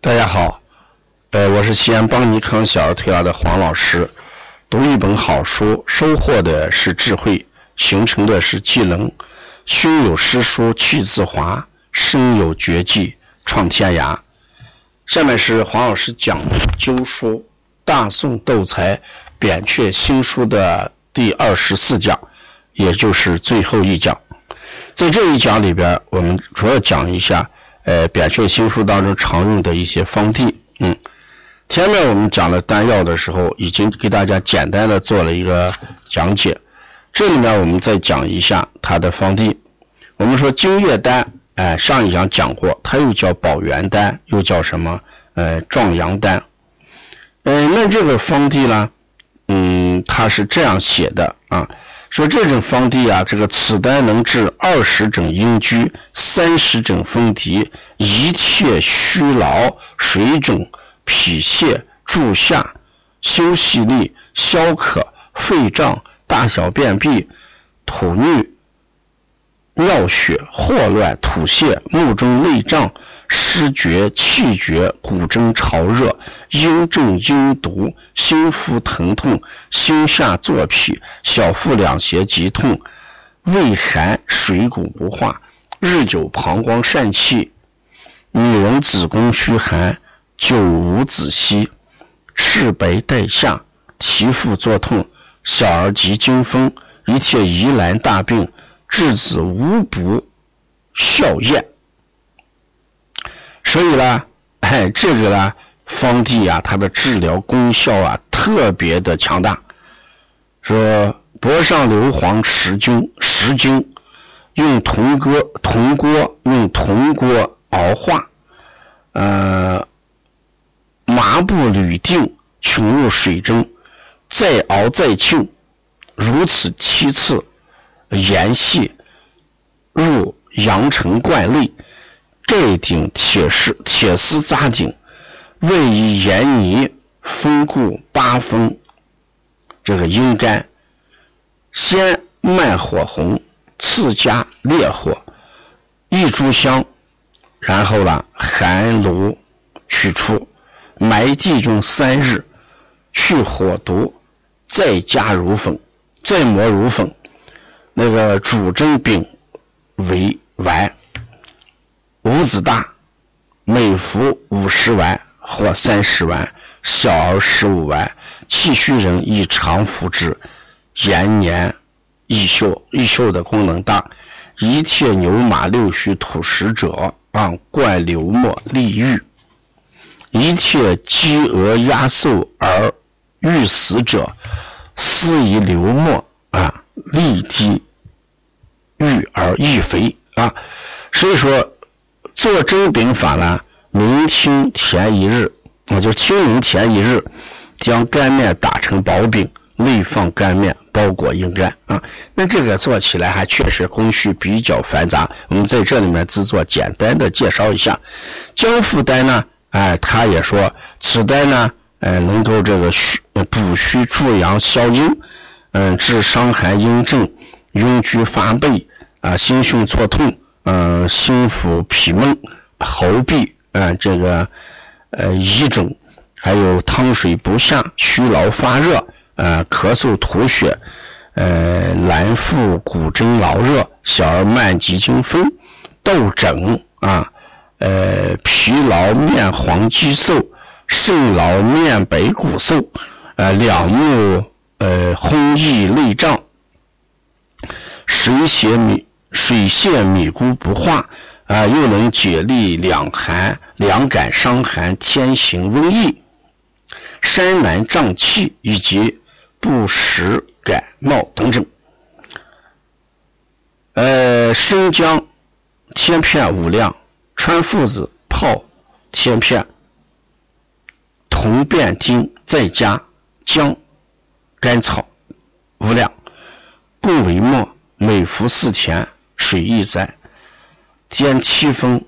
大家好，呃，我是西安邦尼康小儿推拿的黄老师。读一本好书，收获的是智慧，形成的是技能。胸有诗书气自华，身有绝技创天涯。下面是黄老师讲灸书《大宋斗才扁鹊新书》的第二十四讲，也就是最后一讲。在这一讲里边，我们主要讲一下。呃，扁鹊新书当中常用的一些方剂，嗯，前面我们讲了丹药的时候，已经给大家简单的做了一个讲解。这里面我们再讲一下它的方剂。我们说金叶丹，哎，上一讲讲过，它又叫保元丹，又叫什么？呃，壮阳丹。嗯，那这个方剂呢，嗯，它是这样写的啊。说这种方剂啊，这个此丹能治二十种阴疽、三十种风疾、一切虚劳、水肿、脾泻、助下、休息力、消渴、肺胀、大小便闭、吐衄、尿血、霍乱、吐泻、目中内胀。失觉、气绝、骨蒸潮热、阴症阴毒、心腹疼痛、心下作痞、小腹两胁急痛、胃寒水谷不化、日久膀胱疝气、女人子宫虚寒、久无子息、赤白带下、脐腹作痛、小儿急惊风、一切疑难大病、治子无补、笑厌。所以呢，哎，这个呢，方剂啊，它的治疗功效啊，特别的强大。说柏上硫磺十斤，十斤，用铜锅，铜锅用铜锅熬化，呃，麻布铝锭，穷入水中，再熬再浸，如此七次，盐细入阳城罐内。盖顶铁丝铁丝扎顶，外以盐泥封固八分。这个阴干，先慢火红，次加烈火，一炷香，然后呢，寒炉取出，埋地中三日，去火毒，再加乳粉，再磨乳粉，那个主蒸饼为丸。五子大，每服五十丸或三十丸，小儿十五丸。气虚人宜常服之，延年益寿。益寿的功能大。一切牛马六虚土食者，啊，灌流沫利欲。一切饥饿压瘦而欲死者，施以流沫啊，利饥欲而益肥啊。所以说。做蒸饼法呢，明清前一日，啊，就清明前一日，将干面打成薄饼，内放干面，包裹阴干啊。那这个做起来还确实工序比较繁杂，我们在这里面只做简单的介绍一下。姜附丹呢，哎，他也说此丹呢，哎，能够这个虚补虚助阳消阴，嗯，治伤寒阴症、阴虚发背啊、心胸错痛。嗯，心腹痞闷、喉痹，嗯，这个呃遗肿，还有汤水不下、虚劳发热，呃，咳嗽吐血，呃，男妇骨蒸劳热，小儿慢急惊风，痘疹啊，呃，疲劳面黄肌瘦，肾劳面白骨瘦，呃，两目呃红翳内胀，水血米。水泄米谷不化，啊，又能解利两寒、两感伤寒、天行瘟疫、山南胀气以及不时感冒等等。呃，生姜千片五两，川附子泡千片，铜变金再加姜、甘草五两，共为末，每服四钱。水亦在，兼七分，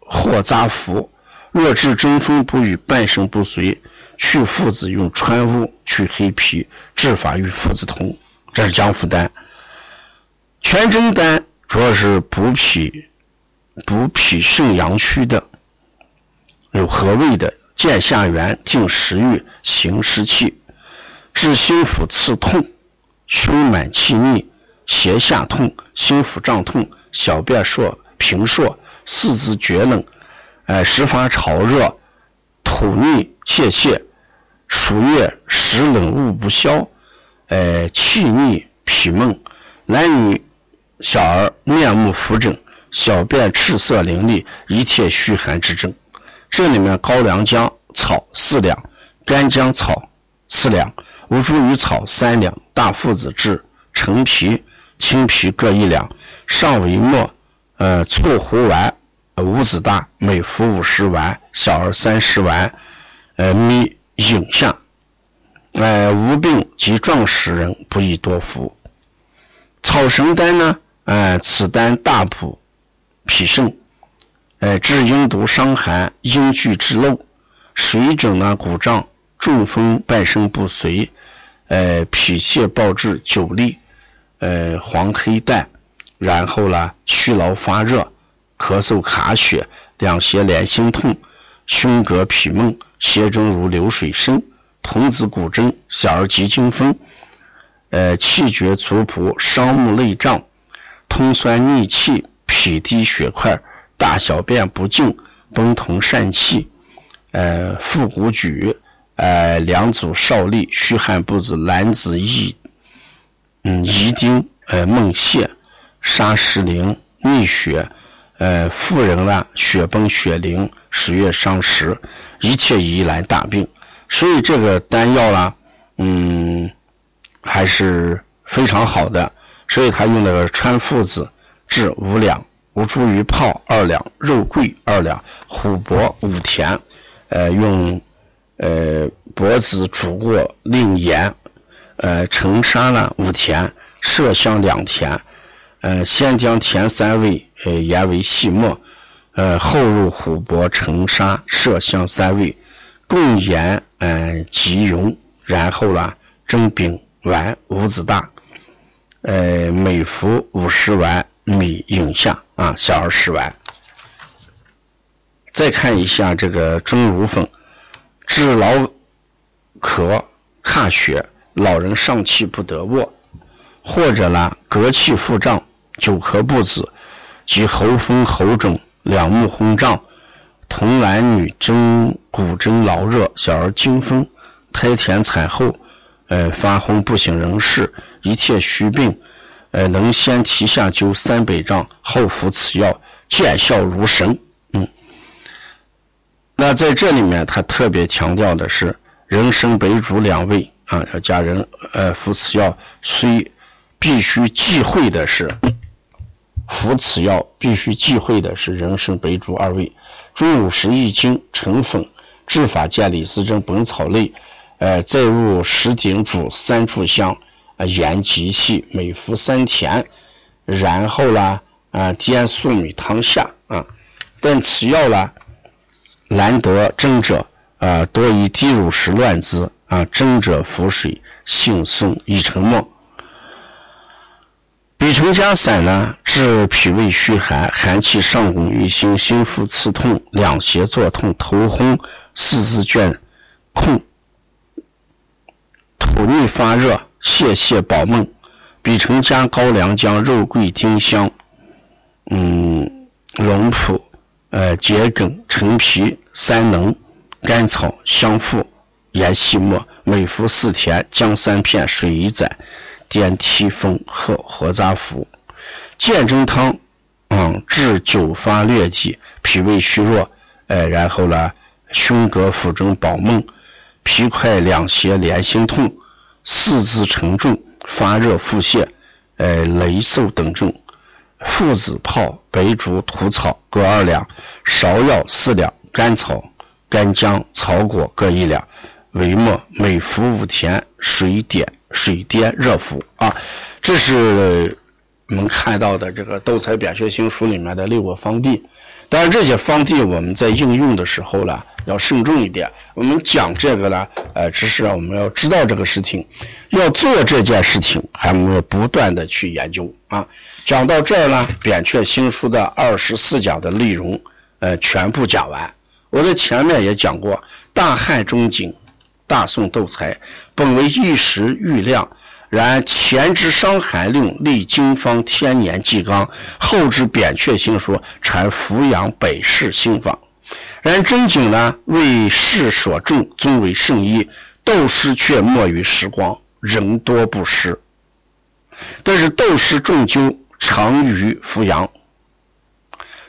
或杂服。若治中风不愈，半身不遂，去附子用川乌，去黑皮。治法与附子同。这是姜附丹。全真丹主要是补脾、补脾肾阳虚的。有和胃的，见下元，定食欲，行湿气，治心腹刺痛、胸满气逆、胁下痛、心腹胀痛、小便数频数、四肢厥冷，呃，时发潮热、吐逆泄泻、暑月时冷物不消，呃，气逆脾闷，男女小儿面目浮肿。小便赤色淋漓，一切虚寒之症。这里面高良姜草四两，干姜草四两，吴茱萸草三两，大附子治陈皮、青皮各一两，上为末，呃，醋胡丸五子大，每服五十丸，小儿三十丸，呃，米饮下。呃，无病及壮实人不宜多服。草神丹呢？呃，此丹大补。脾肾，呃，治阴毒伤寒、阴聚之漏、水肿呢、鼓胀、中风、半身不遂，呃，脾泻暴滞、久痢，呃，黄黑带，然后呢，虚劳发热、咳嗽卡血、两胁连心痛、胸膈痞闷、血中如流水声、童子骨针、小儿急惊风，呃，气绝足仆、伤目内胀、通酸逆气。脾低血块，大小便不净，崩同疝气，呃，腹股举，呃，两足少力，虚汗不止，男子易，嗯，遗丁，呃，梦泄，沙石灵，逆血，呃，妇人呢，血崩血淋，十月伤食，一切疑难大病。所以这个丹药呢，嗯，还是非常好的。所以他用那个川附子治五两。吴茱萸泡二两，肉桂二两，虎柏五田，呃，用呃柏子煮过，令盐，呃，陈沙呢五田，麝香两田，呃，先将田三味，呃，研为细末，呃，后入虎柏、陈沙、麝香三味，共研，呃，即溶，然后呢，蒸饼丸五子大，呃，每服五十丸。米饮下啊，小儿食丸。再看一下这个钟乳粉，治老咳、卡血，老人上气不得卧，或者呢，膈气腹胀、久咳不止，及喉风喉肿、两目红胀，童男女针骨针劳热，小儿惊风，胎田产后，呃，发昏不省人事，一切虚病。呃，能先提下灸三百丈，后服此药，见效如神。嗯，那在这里面，他特别强调的是人参、白术两味啊，要加人呃服此药，虽必须忌讳的是服此药必须忌讳的是人参、白术二味。中午时一斤成粉，治法见李时珍《本草类》，呃，再入十鼎煮三炷香。啊，盐极细，每服三钱，然后呢，啊，煎粟米汤下啊。但此药呢，难得蒸者，啊，多以低乳时乱之啊。蒸者浮水，性松易成沫。比虫加散呢，治脾胃虚寒，寒气上攻于心，心腹刺痛，两胁作痛，头昏，四肢倦痛，吐逆发热。泄泻保梦，比成加高良姜、肉桂、丁香，嗯，龙蒲、呃桔梗、陈皮、三能、甘草、香附、研细末，每服四天，姜三片，水一盏，点涕风喝，活杂服。健真汤，嗯，治久发疟疾，脾胃虚弱，呃，然后呢，胸膈腹中饱闷，皮块两胁连心痛。四肢沉重、发热、腹泻、呃雷嗽等症，附子泡白术、土草各二两，芍药四两，甘草、干姜、草果各一两，为末，每服五天，水点水颠热服啊。这是我们看到的这个《斗彩扁鹊新书》里面的六个方剂。当然，这些方剂我们在应用的时候呢，要慎重一点。我们讲这个呢，呃，只是我们要知道这个事情，要做这件事情，还没有不断的去研究啊。讲到这儿呢，扁鹊新书的二十四讲的内容，呃，全部讲完。我在前面也讲过，大汉中景、大宋斗才本为一时玉亮，然前之《伤寒令》立经方天年纪纲，后之扁鹊心说产扶阳北市兴坊。然真景呢，为世所重，尊为圣医，斗师却没于时光，人多不识。但是斗师终究长于扶阳，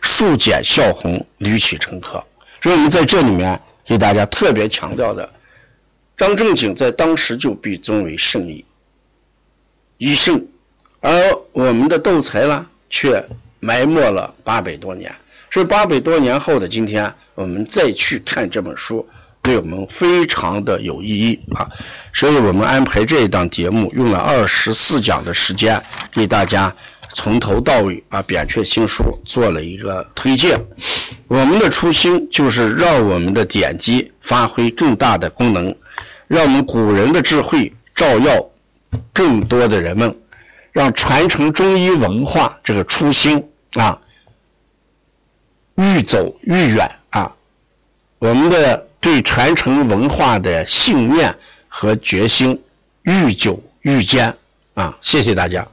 数简笑红，屡起成科。所以我们在这里面给大家特别强调的，张正景在当时就被尊为圣医，医圣，而我们的斗才呢，却埋没了八百多年。所以八百多年后的今天，我们再去看这本书，对我们非常的有意义啊。所以我们安排这一档节目，用了二十四讲的时间，给大家。从头到尾把扁鹊新书做了一个推荐。我们的初心就是让我们的典籍发挥更大的功能，让我们古人的智慧照耀更多的人们，让传承中医文化这个初心啊愈走愈远啊！我们的对传承文化的信念和决心愈久愈坚啊！谢谢大家。